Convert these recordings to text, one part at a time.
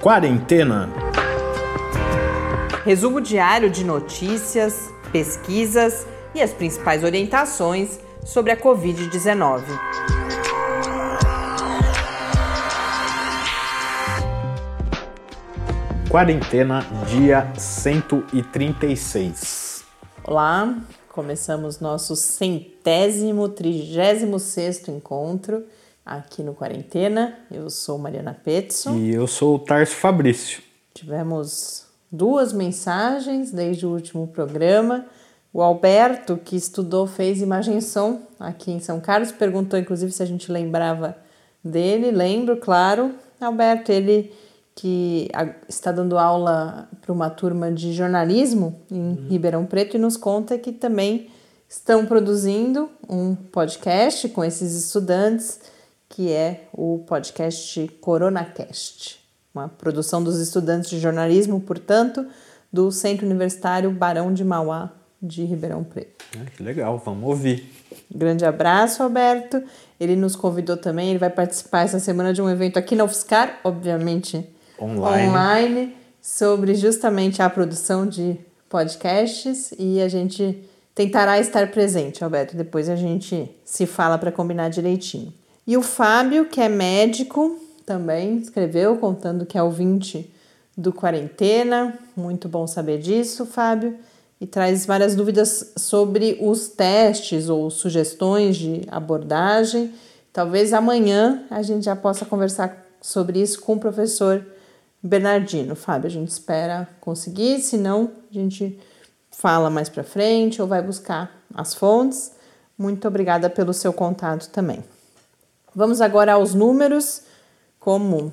Quarentena. Resumo diário de notícias, pesquisas e as principais orientações sobre a Covid-19. Quarentena, dia 136. Olá, começamos nosso centésimo, trigésimo sexto encontro aqui no Quarentena. Eu sou Mariana Petson. E eu sou o Tarso Fabrício. Tivemos duas mensagens desde o último programa. O Alberto, que estudou, fez imagem e som aqui em São Carlos, perguntou inclusive se a gente lembrava dele. Lembro, claro. Alberto, ele que está dando aula para uma turma de jornalismo em uhum. Ribeirão Preto e nos conta que também estão produzindo um podcast com esses estudantes, que é o podcast CoronaCast, uma produção dos estudantes de jornalismo, portanto, do Centro Universitário Barão de Mauá de Ribeirão Preto. Ah, que legal, vamos ouvir. Grande abraço, Alberto. Ele nos convidou também, ele vai participar essa semana de um evento aqui na UFSCar, obviamente online. online sobre justamente a produção de podcasts e a gente tentará estar presente, Alberto. Depois a gente se fala para combinar direitinho. E o Fábio, que é médico, também escreveu contando que é ouvinte do Quarentena. Muito bom saber disso, Fábio. E traz várias dúvidas sobre os testes ou sugestões de abordagem. Talvez amanhã a gente já possa conversar sobre isso com o professor Bernardino. Fábio, a gente espera conseguir, senão a gente fala mais para frente ou vai buscar as fontes. Muito obrigada pelo seu contato também. Vamos agora aos números. Como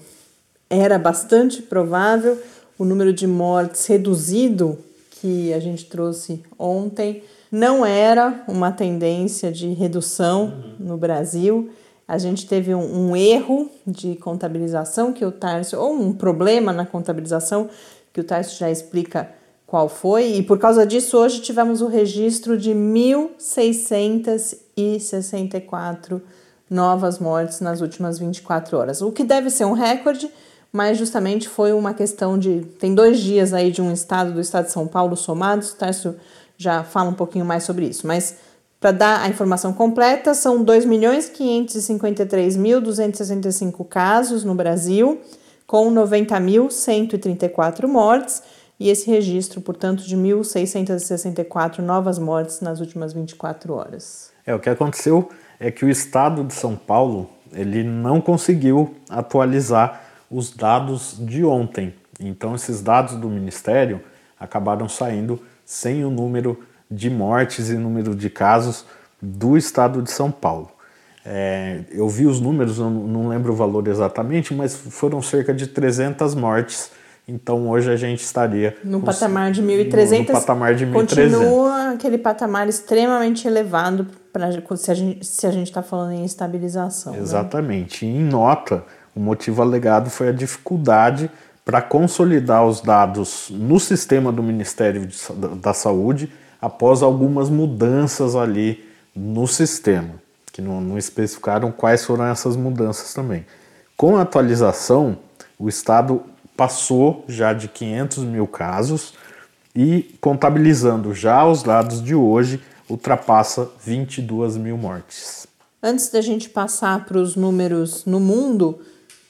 era bastante provável, o número de mortes reduzido que a gente trouxe ontem não era uma tendência de redução no Brasil a gente teve um, um, erro de contabilização que o Tarso, ou um problema na contabilização que o Tarso já explica qual foi, e por causa disso hoje tivemos o registro de 1.664 novas mortes nas últimas 24 horas, o que deve ser um recorde, mas justamente foi uma questão de. Tem dois dias aí de um estado, do estado de São Paulo somados, o Tarso já fala um pouquinho mais sobre isso, mas para dar a informação completa, são 2.553.265 casos no Brasil, com 90.134 mortes, e esse registro, portanto, de 1.664 novas mortes nas últimas 24 horas. É, o que aconteceu é que o estado de São Paulo ele não conseguiu atualizar os dados de ontem. Então, esses dados do Ministério acabaram saindo sem o número de mortes e número de casos do estado de São Paulo. É, eu vi os números, não lembro o valor exatamente, mas foram cerca de 300 mortes. Então hoje a gente estaria no patamar de 1.300. No, no patamar de 1.300. Continua aquele patamar extremamente elevado para se a gente está falando em estabilização. Né? Exatamente. Né? Em nota, o motivo alegado foi a dificuldade para consolidar os dados no sistema do Ministério da Saúde após algumas mudanças ali no sistema, que não, não especificaram quais foram essas mudanças também. Com a atualização, o Estado passou já de 500 mil casos e, contabilizando já os dados de hoje, ultrapassa 22 mil mortes. Antes da gente passar para os números no mundo,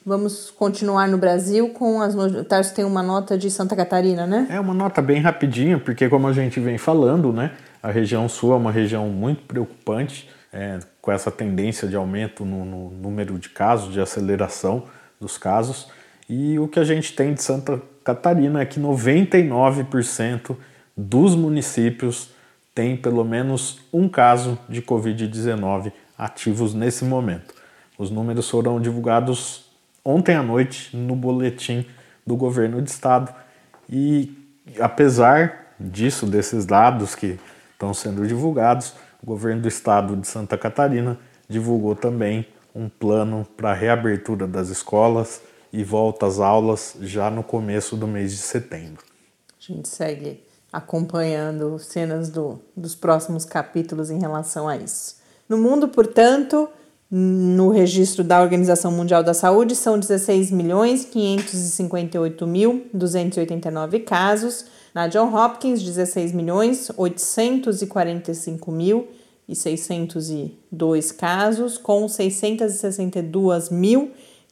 Vamos continuar no Brasil com as. O Tarso tem uma nota de Santa Catarina, né? É uma nota bem rapidinha, porque como a gente vem falando, né? A região sul é uma região muito preocupante, é, com essa tendência de aumento no, no número de casos, de aceleração dos casos. E o que a gente tem de Santa Catarina é que 99% dos municípios têm pelo menos um caso de Covid-19 ativos nesse momento. Os números foram divulgados ontem à noite no boletim do governo de estado. E apesar disso, desses dados que estão sendo divulgados, o governo do estado de Santa Catarina divulgou também um plano para a reabertura das escolas e volta às aulas já no começo do mês de setembro. A gente segue acompanhando cenas do, dos próximos capítulos em relação a isso. No mundo, portanto, no registro da Organização Mundial da Saúde são 16 milhões 558 mil 289 casos. Na John Hopkins, 16 milhões 845 mil e 602 casos, com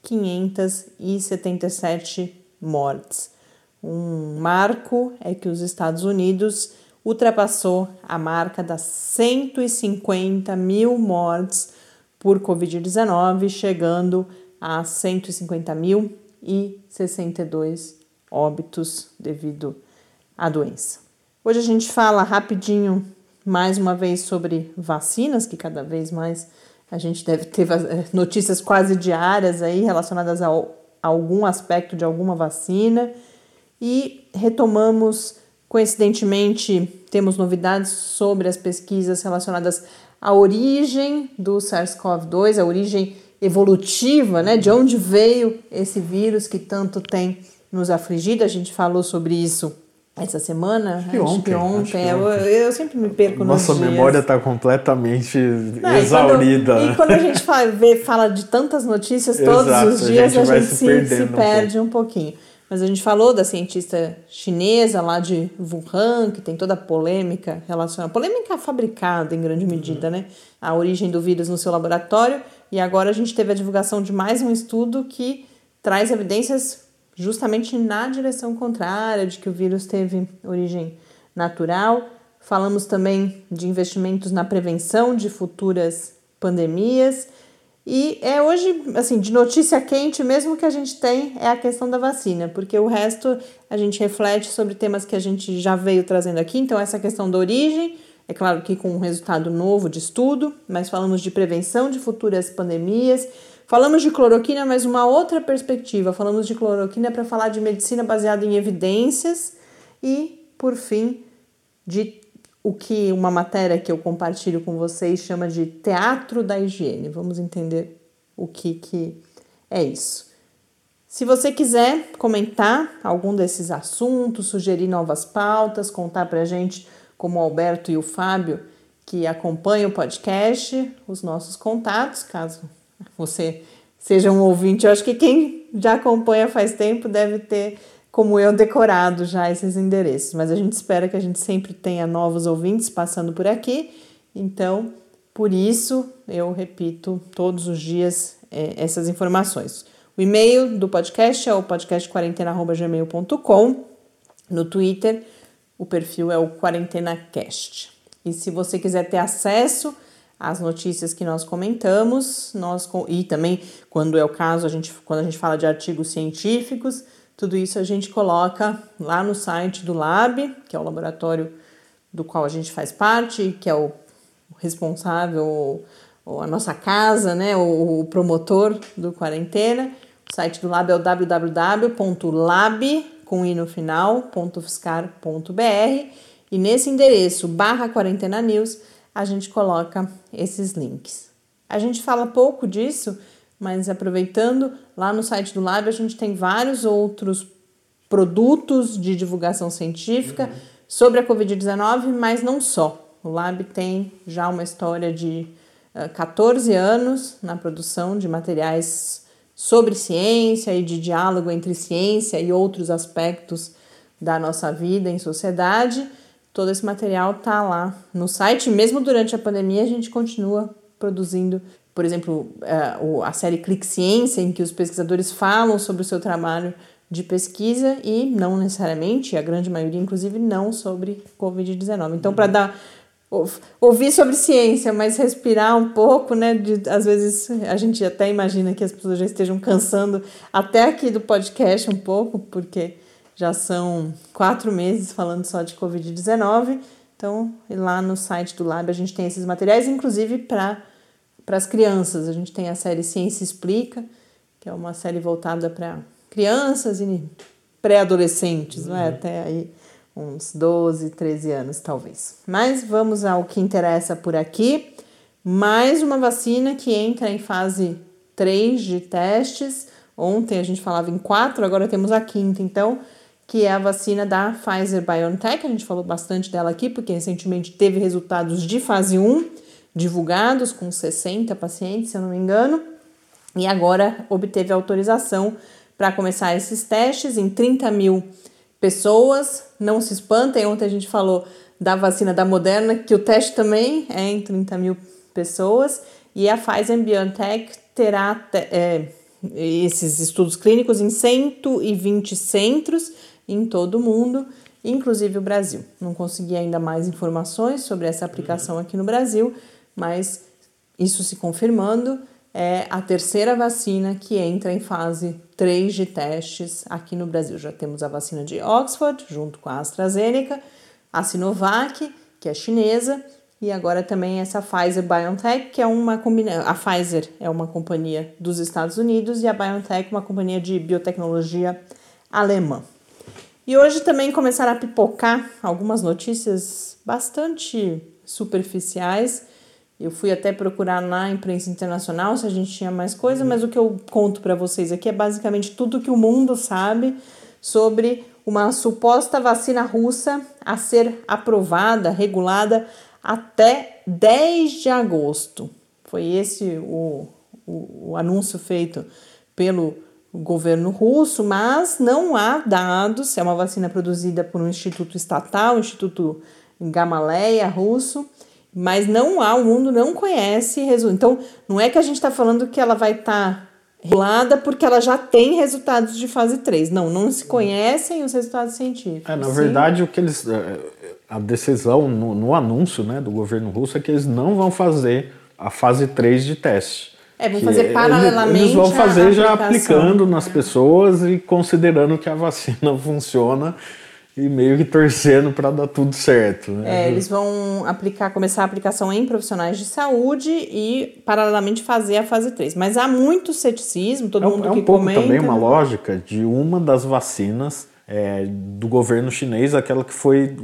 662.577 mortes. Um marco é que os Estados Unidos ultrapassou a marca das 150 mil mortes por Covid-19, chegando a 150.062 óbitos devido à doença. Hoje a gente fala rapidinho mais uma vez sobre vacinas, que cada vez mais a gente deve ter notícias quase diárias aí relacionadas a algum aspecto de alguma vacina. E retomamos, coincidentemente, temos novidades sobre as pesquisas relacionadas à origem do SARS-CoV-2, a origem evolutiva, né? De onde veio esse vírus que tanto tem nos afligido. A gente falou sobre isso essa semana? Acho que acho ontem. Que ontem. Que eu, eu, sempre me perco Nossa nos Nossa memória está completamente Não, exaurida. E quando, e quando, a gente fala, vê, fala de tantas notícias todos Exato, os dias, a gente, a gente se, se, perde um, um pouquinho. Mas a gente falou da cientista chinesa lá de Wuhan, que tem toda a polêmica relacionada. Polêmica fabricada em grande medida, uhum. né? A origem do vírus no seu laboratório. E agora a gente teve a divulgação de mais um estudo que traz evidências justamente na direção contrária, de que o vírus teve origem natural. Falamos também de investimentos na prevenção de futuras pandemias. E é hoje, assim, de notícia quente mesmo que a gente tem é a questão da vacina, porque o resto a gente reflete sobre temas que a gente já veio trazendo aqui. Então, essa questão da origem, é claro que com um resultado novo de estudo, mas falamos de prevenção de futuras pandemias Falamos de cloroquina, mas uma outra perspectiva. Falamos de cloroquina para falar de medicina baseada em evidências e, por fim, de o que uma matéria que eu compartilho com vocês chama de teatro da higiene. Vamos entender o que, que é isso. Se você quiser comentar algum desses assuntos, sugerir novas pautas, contar para a gente, como o Alberto e o Fábio, que acompanham o podcast, os nossos contatos, caso você seja um ouvinte. Eu acho que quem já acompanha faz tempo deve ter, como eu, decorado já esses endereços. Mas a gente espera que a gente sempre tenha novos ouvintes passando por aqui. Então, por isso, eu repito todos os dias é, essas informações. O e-mail do podcast é o podcastquarentena.gmail.com. No Twitter, o perfil é o QuarentenaCast. E se você quiser ter acesso as notícias que nós comentamos, nós e também quando é o caso, a gente quando a gente fala de artigos científicos, tudo isso a gente coloca lá no site do Lab, que é o laboratório do qual a gente faz parte, que é o responsável, ou a nossa casa, né, o, promotor do quarentena. O site do Lab é o www.lab com i no final.fiscar.br e nesse endereço barra quarentena news a gente coloca esses links. A gente fala pouco disso, mas aproveitando, lá no site do Lab a gente tem vários outros produtos de divulgação científica uhum. sobre a Covid-19, mas não só. O Lab tem já uma história de uh, 14 anos na produção de materiais sobre ciência e de diálogo entre ciência e outros aspectos da nossa vida em sociedade. Todo esse material tá lá no site. Mesmo durante a pandemia, a gente continua produzindo, por exemplo, é, a série Clique Ciência, em que os pesquisadores falam sobre o seu trabalho de pesquisa e não necessariamente, a grande maioria, inclusive, não sobre Covid-19. Então, para dar ouvir sobre ciência, mas respirar um pouco, né? De, às vezes a gente até imagina que as pessoas já estejam cansando até aqui do podcast um pouco, porque já são quatro meses falando só de Covid-19. Então, lá no site do Lab a gente tem esses materiais, inclusive para as crianças. A gente tem a série Ciência Explica, que é uma série voltada para crianças e pré-adolescentes, uhum. não é? Uhum. Até aí uns 12, 13 anos, talvez. Mas vamos ao que interessa por aqui. Mais uma vacina que entra em fase 3 de testes. Ontem a gente falava em 4, agora temos a quinta. Então, que é a vacina da Pfizer BioNTech. A gente falou bastante dela aqui, porque recentemente teve resultados de fase 1 divulgados com 60 pacientes, se eu não me engano, e agora obteve autorização para começar esses testes em 30 mil pessoas. Não se espantem, ontem a gente falou da vacina da Moderna, que o teste também é em 30 mil pessoas, e a Pfizer BioNTech terá é, esses estudos clínicos em 120 centros em todo o mundo, inclusive o Brasil. Não consegui ainda mais informações sobre essa aplicação aqui no Brasil, mas isso se confirmando, é a terceira vacina que entra em fase 3 de testes aqui no Brasil. Já temos a vacina de Oxford, junto com a AstraZeneca, a Sinovac, que é chinesa, e agora também essa Pfizer BioNTech, que é uma combinação. A Pfizer é uma companhia dos Estados Unidos e a BioNTech uma companhia de biotecnologia alemã. E hoje também começaram a pipocar algumas notícias bastante superficiais. Eu fui até procurar na imprensa internacional se a gente tinha mais coisa, mas o que eu conto para vocês aqui é basicamente tudo que o mundo sabe sobre uma suposta vacina russa a ser aprovada, regulada até 10 de agosto. Foi esse o, o, o anúncio feito pelo governo russo, mas não há dados. É uma vacina produzida por um instituto estatal, o Instituto Gamaleya russo, mas não há, o mundo não conhece resultado. Então, não é que a gente está falando que ela vai estar tá regulada porque ela já tem resultados de fase 3. Não, não se conhecem os resultados científicos. É, na verdade, o que eles é, a decisão no, no, anúncio né, do governo russo é que eles não vão fazer a fase 3 de teste. É, vão fazer paralelamente. Eles vão fazer já aplicando nas pessoas e considerando que a vacina funciona e meio que torcendo para dar tudo certo. Né? É, eles vão aplicar, começar a aplicação em profissionais de saúde e paralelamente fazer a fase 3. Mas há muito ceticismo, todo é, mundo é um que pouco comenta. também uma lógica de uma das vacinas é, do governo chinês, aquela que foi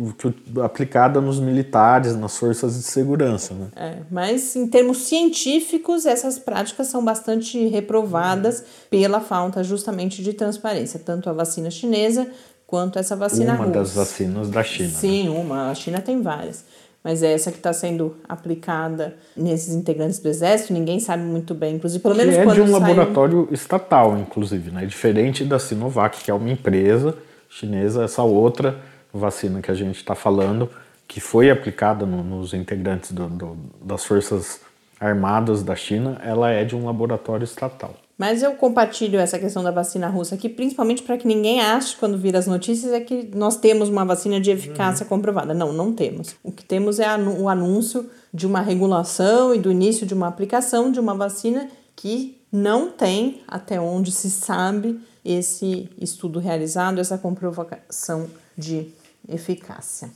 aplicada nos militares, nas forças de segurança. Né? É, mas em termos científicos, essas práticas são bastante reprovadas pela falta justamente de transparência, tanto a vacina chinesa quanto essa vacina uma russa. das vacinas da China. Né? Sim, né? uma. A China tem várias. Mas é essa que está sendo aplicada nesses integrantes do Exército, ninguém sabe muito bem. Inclusive, pelo menos que é de um saiu... laboratório estatal, inclusive, né? Diferente da Sinovac, que é uma empresa chinesa, essa outra vacina que a gente está falando, que foi aplicada no, nos integrantes do, do, das Forças Armadas da China, ela é de um laboratório estatal. Mas eu compartilho essa questão da vacina russa aqui, principalmente para que ninguém ache, quando vir as notícias, é que nós temos uma vacina de eficácia uhum. comprovada. Não, não temos. O que temos é o anúncio de uma regulação e do início de uma aplicação de uma vacina que não tem, até onde se sabe, esse estudo realizado, essa comprovação de eficácia.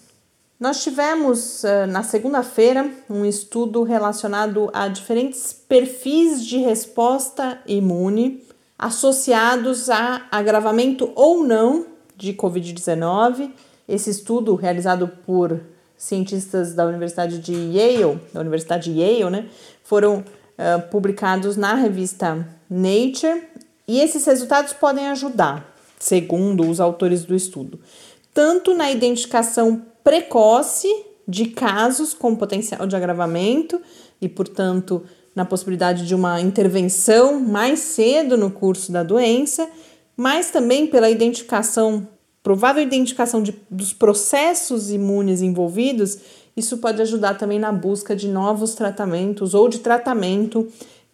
Nós tivemos na segunda-feira um estudo relacionado a diferentes perfis de resposta imune associados a agravamento ou não de Covid-19. Esse estudo, realizado por cientistas da Universidade de Yale, da Universidade de Yale, né, foram uh, publicados na revista Nature e esses resultados podem ajudar, segundo os autores do estudo, tanto na identificação precoce de casos com potencial de agravamento e, portanto, na possibilidade de uma intervenção mais cedo no curso da doença, mas também pela identificação, provável identificação de, dos processos imunes envolvidos isso pode ajudar também na busca de novos tratamentos ou de tratamento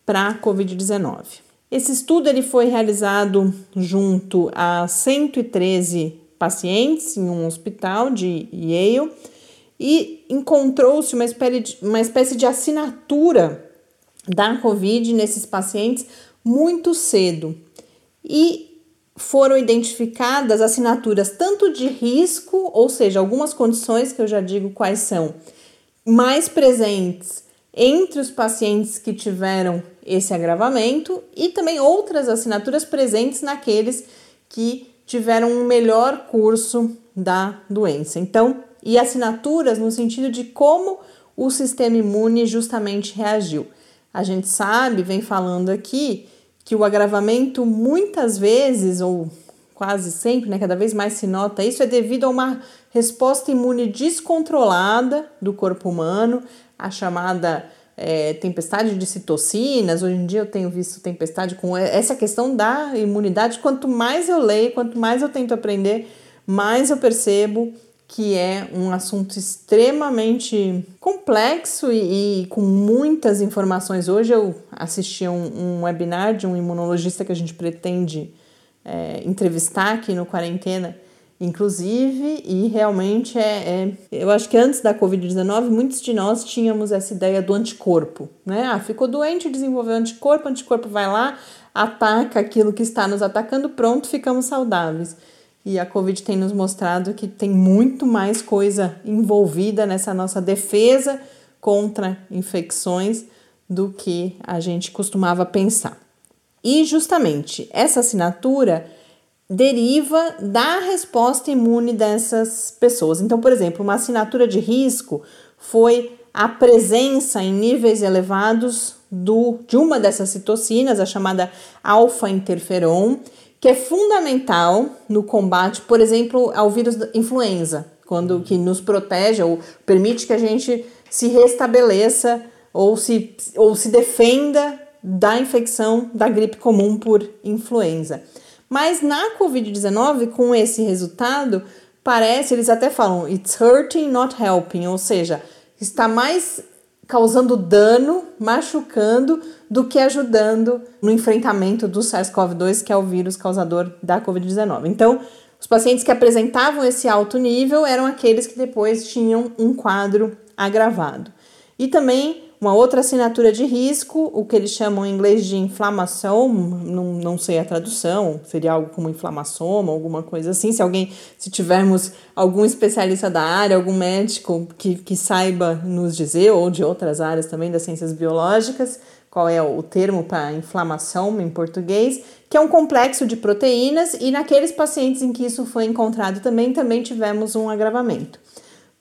para a COVID-19. Esse estudo ele foi realizado junto a 113 pacientes em um hospital de Yale e encontrou-se uma, uma espécie de assinatura da COVID nesses pacientes muito cedo. E foram identificadas assinaturas tanto de risco, ou seja, algumas condições que eu já digo quais são, mais presentes entre os pacientes que tiveram esse agravamento e também outras assinaturas presentes naqueles que tiveram um melhor curso da doença. Então, e assinaturas no sentido de como o sistema imune justamente reagiu. A gente sabe, vem falando aqui, que o agravamento muitas vezes, ou quase sempre, né, cada vez mais se nota isso, é devido a uma resposta imune descontrolada do corpo humano, a chamada é, tempestade de citocinas. Hoje em dia eu tenho visto tempestade com essa questão da imunidade. Quanto mais eu leio, quanto mais eu tento aprender, mais eu percebo que é um assunto extremamente complexo e, e, com muitas informações. Hoje eu assisti um, um, webinar de um imunologista que a gente pretende é, entrevistar aqui no Quarentena, inclusive, e realmente é, é, Eu acho que antes da Covid-19, muitos de nós tínhamos essa ideia do anticorpo, né? Ah, ficou doente, desenvolveu anticorpo, anticorpo vai lá, ataca aquilo que está nos atacando, pronto, ficamos saudáveis. E a Covid tem nos mostrado que tem muito mais coisa envolvida nessa nossa defesa contra infecções do que a gente costumava pensar. E justamente essa assinatura deriva da resposta imune dessas pessoas. Então, por exemplo, uma assinatura de risco foi a presença em níveis elevados do, de uma dessas citocinas, a chamada alfa-interferon, que é fundamental no combate, por exemplo, ao vírus da influenza, quando que nos protege ou permite que a gente se restabeleça ou se, ou se defenda da infecção da gripe comum por influenza. Mas na Covid-19, com esse resultado, parece, eles até falam, it's hurting, not helping, ou seja, está mais causando dano, machucando, do que ajudando no enfrentamento do SARS-CoV-2, que é o vírus causador da Covid-19. Então, os pacientes que apresentavam esse alto nível eram aqueles que depois tinham um quadro agravado. E também uma outra assinatura de risco, o que eles chamam em inglês de inflamação, não, não sei a tradução, seria algo como inflamação, alguma coisa assim. Se alguém, se tivermos algum especialista da área, algum médico que, que saiba nos dizer, ou de outras áreas também das ciências biológicas, qual é o termo para inflamação em português, que é um complexo de proteínas, e naqueles pacientes em que isso foi encontrado também, também tivemos um agravamento.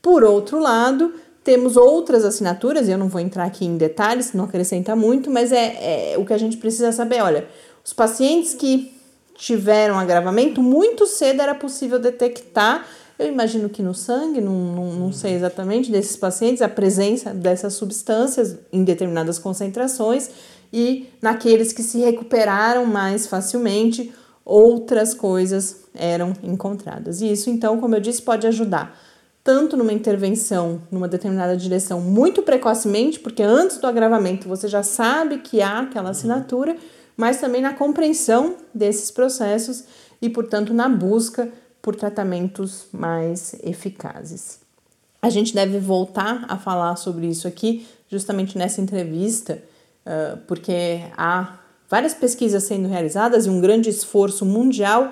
Por outro lado, temos outras assinaturas, e eu não vou entrar aqui em detalhes, não acrescenta muito, mas é, é o que a gente precisa saber. Olha, os pacientes que tiveram agravamento, muito cedo era possível detectar, eu imagino que no sangue, não, não, não sei exatamente, desses pacientes, a presença dessas substâncias em determinadas concentrações e naqueles que se recuperaram mais facilmente, outras coisas eram encontradas. E isso, então, como eu disse, pode ajudar tanto numa intervenção numa determinada direção muito precocemente, porque antes do agravamento você já sabe que há aquela assinatura, mas também na compreensão desses processos e, portanto, na busca por tratamentos mais eficazes. A gente deve voltar a falar sobre isso aqui, justamente nessa entrevista, porque há várias pesquisas sendo realizadas e um grande esforço mundial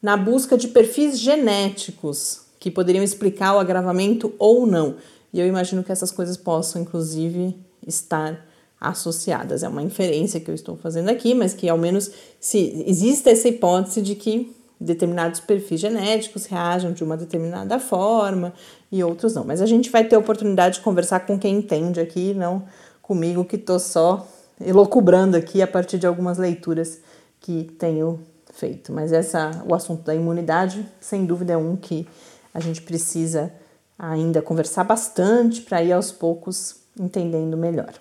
na busca de perfis genéticos que poderiam explicar o agravamento ou não. E eu imagino que essas coisas possam, inclusive, estar associadas. É uma inferência que eu estou fazendo aqui, mas que ao menos se existe essa hipótese de que determinados perfis genéticos reajam de uma determinada forma e outros não. Mas a gente vai ter a oportunidade de conversar com quem entende aqui, não comigo que estou só elocubrando aqui a partir de algumas leituras que tenho feito. Mas essa, o assunto da imunidade, sem dúvida, é um que a gente precisa ainda conversar bastante para ir aos poucos entendendo melhor.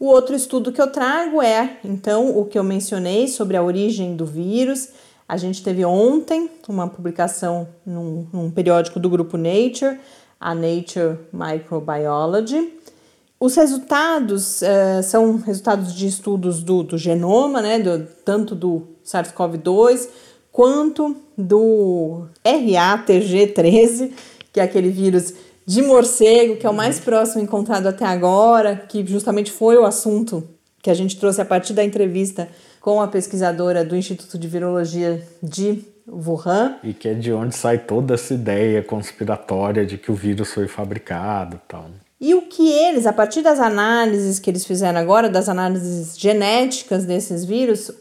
O outro estudo que eu trago é, então, o que eu mencionei sobre a origem do vírus. A gente teve ontem uma publicação num, num periódico do grupo Nature, a Nature Microbiology. Os resultados uh, são resultados de estudos do, do genoma, né, do, tanto do SARS-CoV-2 quanto do RATG13, que é aquele vírus de morcego, que é o mais próximo encontrado até agora, que justamente foi o assunto que a gente trouxe a partir da entrevista com a pesquisadora do Instituto de Virologia de Wuhan. E que é de onde sai toda essa ideia conspiratória de que o vírus foi fabricado e tal. E o que eles, a partir das análises que eles fizeram agora, das análises genéticas desses vírus,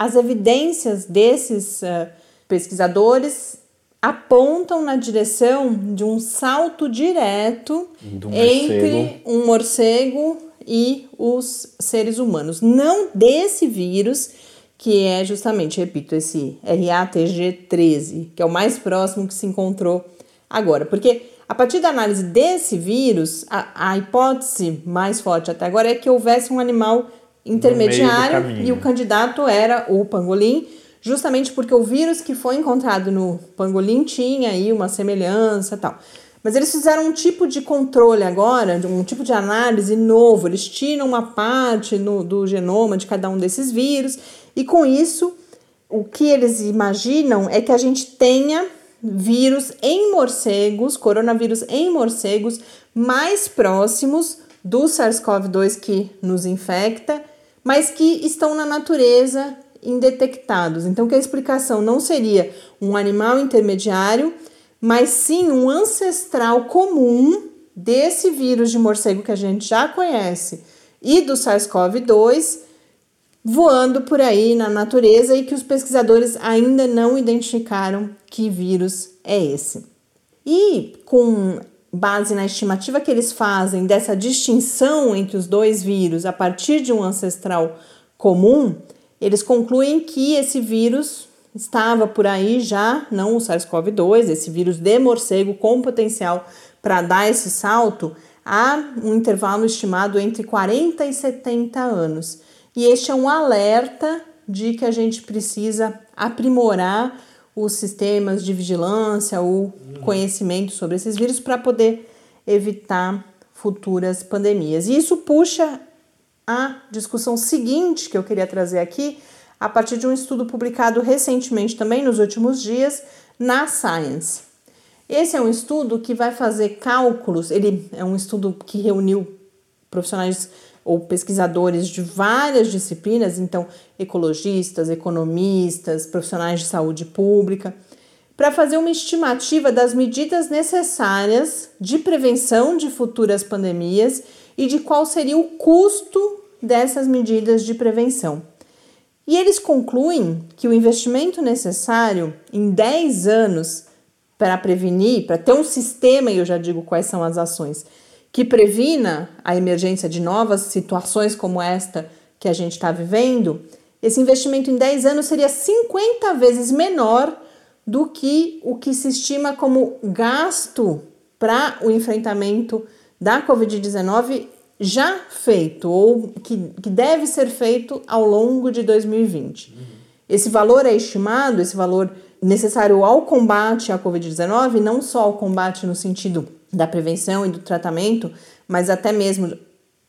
as evidências desses uh, pesquisadores apontam na direção de um salto direto entre um morcego e os seres humanos. Não desse vírus, que é justamente, repito, esse RATG13, que é o mais próximo que se encontrou agora. Porque a partir da análise desse vírus, a, a hipótese mais forte até agora é que houvesse um animal intermediário e o candidato era o pangolim, justamente porque o vírus que foi encontrado no pangolim tinha aí uma semelhança tal. Mas eles fizeram um tipo de controle agora, um tipo de análise novo. Eles tiram uma parte no, do genoma de cada um desses vírus, e com isso, o que eles imaginam é que a gente tenha vírus em morcegos, coronavírus em morcegos, mais próximos do SARS-CoV-2 que nos infecta, mas que estão na natureza indetectados. Então, que a explicação não seria um animal intermediário mas sim um ancestral comum desse vírus de morcego que a gente já conhece e do SARS-CoV-2 voando por aí na natureza e que os pesquisadores ainda não identificaram que vírus é esse. E com base na estimativa que eles fazem dessa distinção entre os dois vírus a partir de um ancestral comum, eles concluem que esse vírus estava por aí já, não o SARS-CoV-2, esse vírus de morcego com potencial para dar esse salto, há um intervalo estimado entre 40 e 70 anos. E este é um alerta de que a gente precisa aprimorar os sistemas de vigilância, o conhecimento sobre esses vírus para poder evitar futuras pandemias. E isso puxa a discussão seguinte que eu queria trazer aqui, a partir de um estudo publicado recentemente, também nos últimos dias, na Science. Esse é um estudo que vai fazer cálculos, ele é um estudo que reuniu profissionais ou pesquisadores de várias disciplinas, então ecologistas, economistas, profissionais de saúde pública, para fazer uma estimativa das medidas necessárias de prevenção de futuras pandemias e de qual seria o custo dessas medidas de prevenção. E eles concluem que o investimento necessário em 10 anos para prevenir, para ter um sistema, e eu já digo quais são as ações, que previna a emergência de novas situações como esta que a gente está vivendo, esse investimento em 10 anos seria 50 vezes menor do que o que se estima como gasto para o enfrentamento da Covid-19 já feito ou que, que deve ser feito ao longo de 2020. Uhum. Esse valor é estimado, esse valor necessário ao combate à Covid-19, não só ao combate no sentido da prevenção e do tratamento, mas até mesmo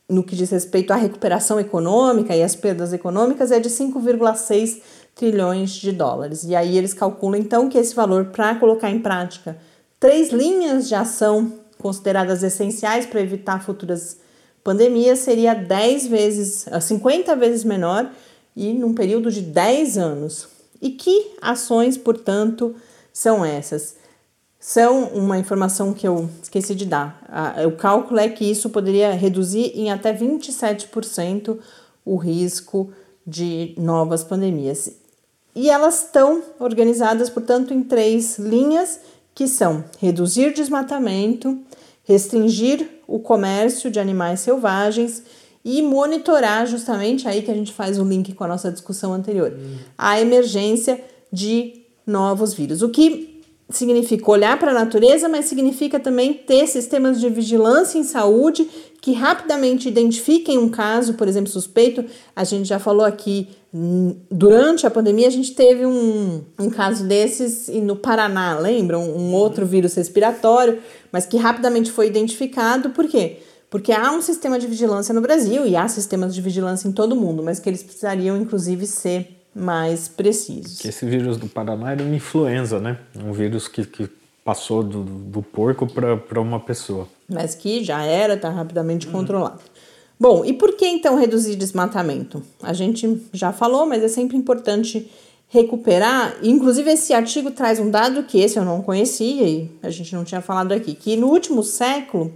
no que diz respeito à recuperação econômica e às perdas econômicas, é de 5,6 trilhões de dólares. E aí eles calculam então que esse valor, para colocar em prática três linhas de ação consideradas essenciais para evitar futuras pandemia seria 10 vezes, 50 vezes menor e num período de 10 anos. E que ações, portanto, são essas? São uma informação que eu esqueci de dar. O cálculo é que isso poderia reduzir em até 27% o risco de novas pandemias. E elas estão organizadas, portanto, em três linhas que são reduzir desmatamento, restringir o comércio de animais selvagens e monitorar justamente aí que a gente faz o link com a nossa discussão anterior, a emergência de novos vírus. O que significa olhar para a natureza, mas significa também ter sistemas de vigilância em saúde que rapidamente identifiquem um caso, por exemplo, suspeito. A gente já falou aqui, hum, durante a pandemia, a gente teve um, um caso desses no Paraná, lembra? Um, um outro vírus respiratório, mas que rapidamente foi identificado. Por quê? Porque há um sistema de vigilância no Brasil e há sistemas de vigilância em todo o mundo, mas que eles precisariam, inclusive, ser mais precisos. Que esse vírus do Paraná era uma influenza, né? Um vírus que, que passou do, do porco para uma pessoa. Mas que já era, está rapidamente uhum. controlado. Bom, e por que então reduzir desmatamento? A gente já falou, mas é sempre importante recuperar. Inclusive, esse artigo traz um dado que esse eu não conhecia e a gente não tinha falado aqui, que no último século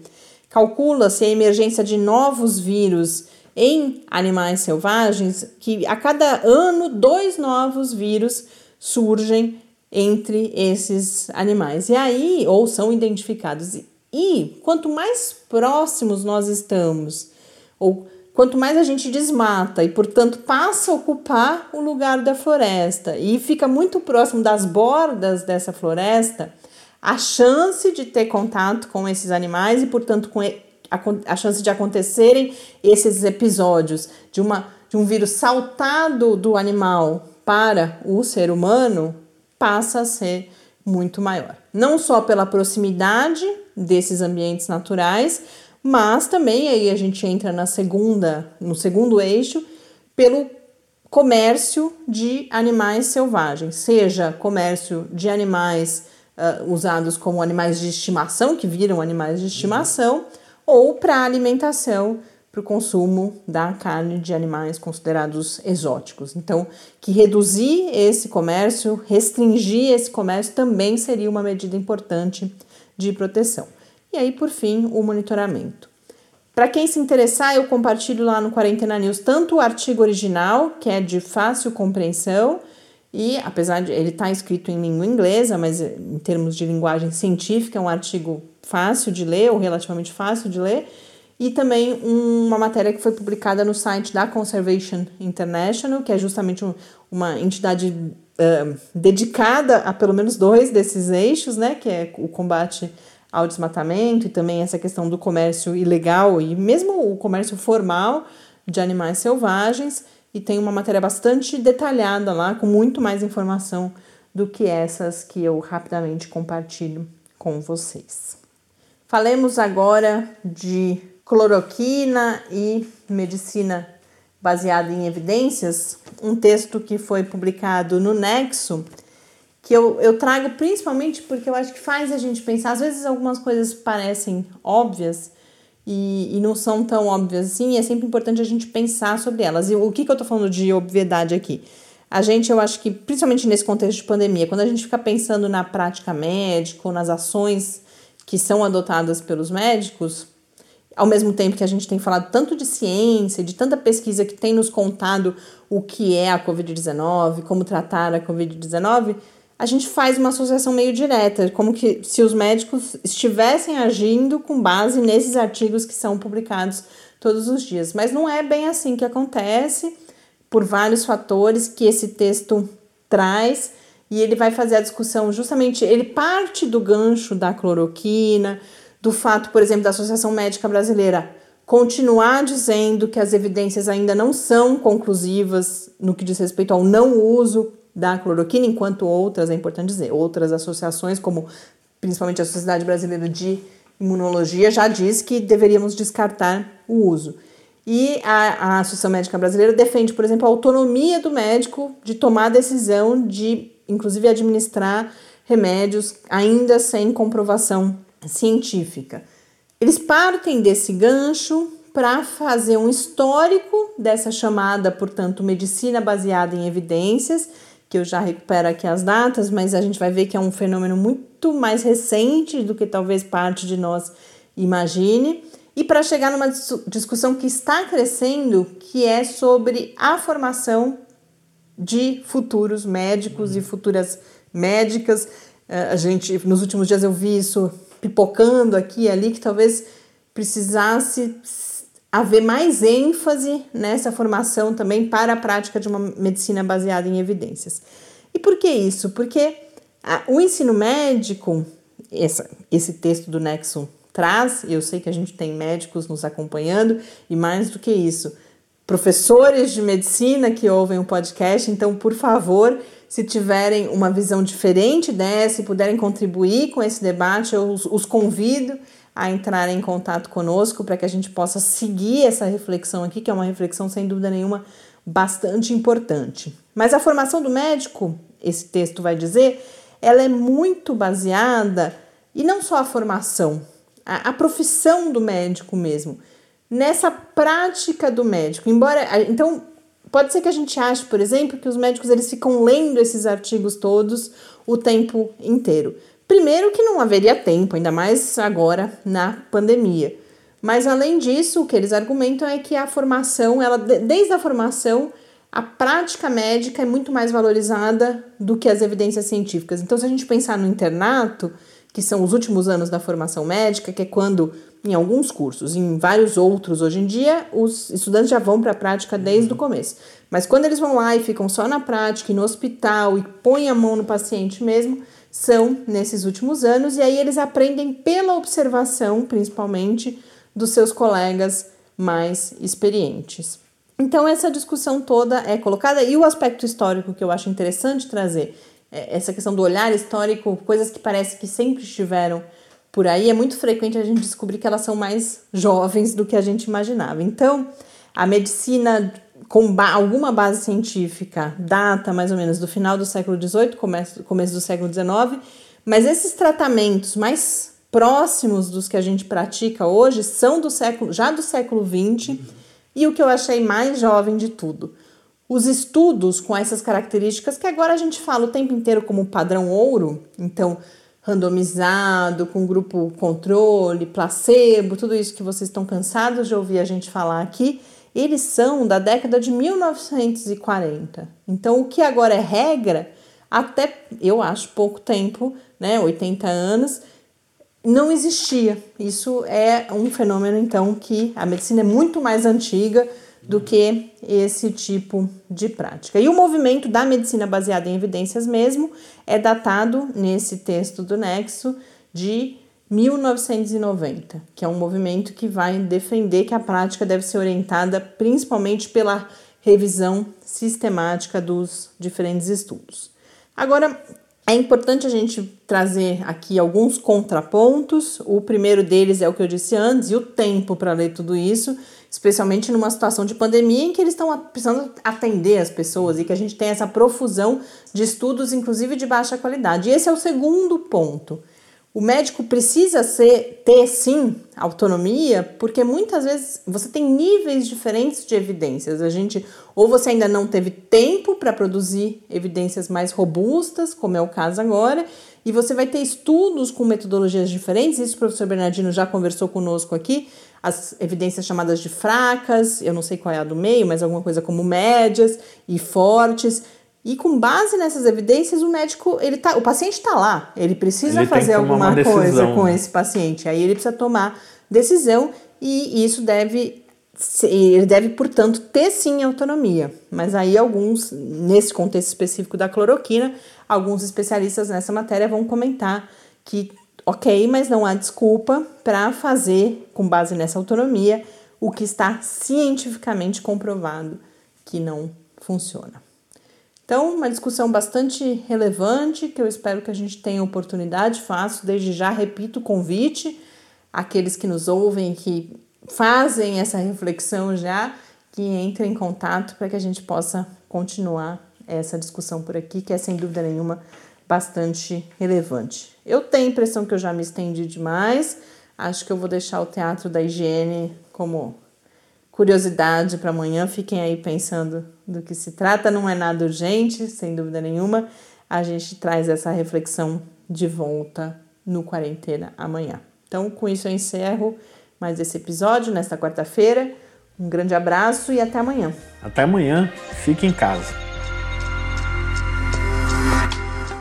calcula-se a emergência de novos vírus em animais selvagens que a cada ano dois novos vírus surgem entre esses animais. E aí, ou são identificados. E quanto mais próximos nós estamos, ou quanto mais a gente desmata e, portanto, passa a ocupar o lugar da floresta e fica muito próximo das bordas dessa floresta, a chance de ter contato com esses animais e, portanto, com a, a chance de acontecerem esses episódios de, uma, de um vírus saltado do animal para o ser humano passa a ser muito maior. Não só pela proximidade desses ambientes naturais, mas também aí a gente entra na segunda, no segundo eixo, pelo comércio de animais selvagens, seja comércio de animais uh, usados como animais de estimação, que viram animais de estimação, ou para alimentação, para o consumo da carne de animais considerados exóticos. Então, que reduzir esse comércio, restringir esse comércio também seria uma medida importante de proteção. E aí, por fim, o monitoramento. Para quem se interessar, eu compartilho lá no Quarentena News tanto o artigo original, que é de fácil compreensão, e apesar de ele estar tá escrito em língua inglesa, mas em termos de linguagem científica, é um artigo fácil de ler, ou relativamente fácil de ler, e também uma matéria que foi publicada no site da Conservation International, que é justamente um, uma entidade uh, dedicada a pelo menos dois desses eixos, né, que é o combate ao desmatamento e também essa questão do comércio ilegal e mesmo o comércio formal de animais selvagens. E tem uma matéria bastante detalhada lá, com muito mais informação do que essas que eu rapidamente compartilho com vocês. Falemos agora de cloroquina e medicina baseada em evidências, um texto que foi publicado no Nexo que eu, eu trago principalmente porque eu acho que faz a gente pensar. Às vezes algumas coisas parecem óbvias e, e não são tão óbvias assim, e é sempre importante a gente pensar sobre elas. E o que, que eu estou falando de obviedade aqui? A gente, eu acho que, principalmente nesse contexto de pandemia, quando a gente fica pensando na prática médica ou nas ações que são adotadas pelos médicos, ao mesmo tempo que a gente tem falado tanto de ciência, de tanta pesquisa que tem nos contado o que é a Covid-19, como tratar a Covid-19, a gente faz uma associação meio direta, como que se os médicos estivessem agindo com base nesses artigos que são publicados todos os dias. Mas não é bem assim que acontece, por vários fatores que esse texto traz, e ele vai fazer a discussão justamente, ele parte do gancho da cloroquina, do fato, por exemplo, da Associação Médica Brasileira continuar dizendo que as evidências ainda não são conclusivas no que diz respeito ao não uso da cloroquina, enquanto outras, é importante dizer, outras associações, como principalmente a Sociedade Brasileira de Imunologia, já diz que deveríamos descartar o uso. E a, a Associação Médica Brasileira defende, por exemplo, a autonomia do médico de tomar a decisão de, inclusive, administrar remédios ainda sem comprovação científica. Eles partem desse gancho para fazer um histórico dessa chamada, portanto, medicina baseada em evidências que eu já recupero aqui as datas, mas a gente vai ver que é um fenômeno muito mais recente do que talvez parte de nós imagine. E para chegar numa discussão que está crescendo, que é sobre a formação de futuros médicos e futuras médicas. Eh, a gente, nos últimos dias eu vi isso pipocando aqui e ali, que talvez precisasse haver mais ênfase nessa formação também para a prática de uma medicina baseada em evidências. E por que isso? Porque a, o ensino médico, essa, esse texto do Nexo traz, eu sei que a gente tem médicos nos acompanhando, e mais do que isso, professores de medicina que ouvem o podcast, então, por favor, se tiverem uma visão diferente dessa e puderem contribuir com esse debate, eu os, os convido a entrar em contato conosco para que a gente possa seguir essa reflexão aqui, que é uma reflexão sem dúvida nenhuma bastante importante. Mas a formação do médico, esse texto vai dizer, ela é muito baseada, e não só a formação, a, a profissão do médico mesmo, nessa prática do médico. Embora, então, pode ser que a gente ache, por exemplo, que os médicos eles ficam lendo esses artigos todos o tempo inteiro. Primeiro que não haveria tempo, ainda mais agora na pandemia. Mas além disso, o que eles argumentam é que a formação, ela desde a formação, a prática médica é muito mais valorizada do que as evidências científicas. Então, se a gente pensar no internato, que são os últimos anos da formação médica, que é quando, em alguns cursos, em vários outros hoje em dia, os estudantes já vão para a prática desde o começo. Mas quando eles vão lá e ficam só na prática, e no hospital, e põem a mão no paciente mesmo, são nesses últimos anos, e aí eles aprendem pela observação, principalmente, dos seus colegas mais experientes. Então, essa discussão toda é colocada, e o aspecto histórico que eu acho interessante trazer, é essa questão do olhar histórico, coisas que parece que sempre estiveram por aí, é muito frequente a gente descobrir que elas são mais jovens do que a gente imaginava. Então, a medicina com ba alguma base científica data mais ou menos do final do século XVIII, começo, começo do século XIX, mas esses tratamentos mais próximos dos que a gente pratica hoje são do século já do século XX e o que eu achei mais jovem de tudo. Os estudos com essas características que agora a gente fala o tempo inteiro como padrão ouro, então randomizado, com grupo controle, placebo, tudo isso que vocês estão cansados de ouvir a gente falar aqui, eles são da década de 1940. Então, o que agora é regra, até eu acho pouco tempo, né, 80 anos, não existia. Isso é um fenômeno, então, que a medicina é muito mais antiga do que esse tipo de prática. E o movimento da medicina baseada em evidências mesmo é datado nesse texto do Nexo de 1990, que é um movimento que vai defender que a prática deve ser orientada principalmente pela revisão sistemática dos diferentes estudos. Agora, é importante a gente trazer aqui alguns contrapontos. O primeiro deles é o que eu disse antes, e o tempo para ler tudo isso, especialmente numa situação de pandemia em que eles estão precisando atender as pessoas e que a gente tem essa profusão de estudos, inclusive de baixa qualidade. E esse é o segundo ponto. O médico precisa ser, ter sim autonomia, porque muitas vezes você tem níveis diferentes de evidências. A gente ou você ainda não teve tempo para produzir evidências mais robustas, como é o caso agora, e você vai ter estudos com metodologias diferentes. Isso o professor Bernardino já conversou conosco aqui. As evidências chamadas de fracas, eu não sei qual é a do meio, mas alguma coisa como médias e fortes. E com base nessas evidências, o médico, ele tá, o paciente está lá, ele precisa ele fazer alguma coisa com esse paciente. Aí ele precisa tomar decisão e isso deve ele deve, portanto, ter sim autonomia. Mas aí alguns, nesse contexto específico da cloroquina, alguns especialistas nessa matéria vão comentar que ok, mas não há desculpa para fazer, com base nessa autonomia, o que está cientificamente comprovado que não funciona. Então, uma discussão bastante relevante que eu espero que a gente tenha oportunidade. Faço desde já, repito o convite àqueles que nos ouvem, que fazem essa reflexão já, que entrem em contato para que a gente possa continuar essa discussão por aqui, que é sem dúvida nenhuma bastante relevante. Eu tenho a impressão que eu já me estendi demais. Acho que eu vou deixar o teatro da higiene como curiosidade para amanhã. Fiquem aí pensando do que se trata. Não é nada urgente, sem dúvida nenhuma. A gente traz essa reflexão de volta no Quarentena amanhã. Então, com isso eu encerro mais esse episódio nesta quarta-feira. Um grande abraço e até amanhã. Até amanhã. Fique em casa.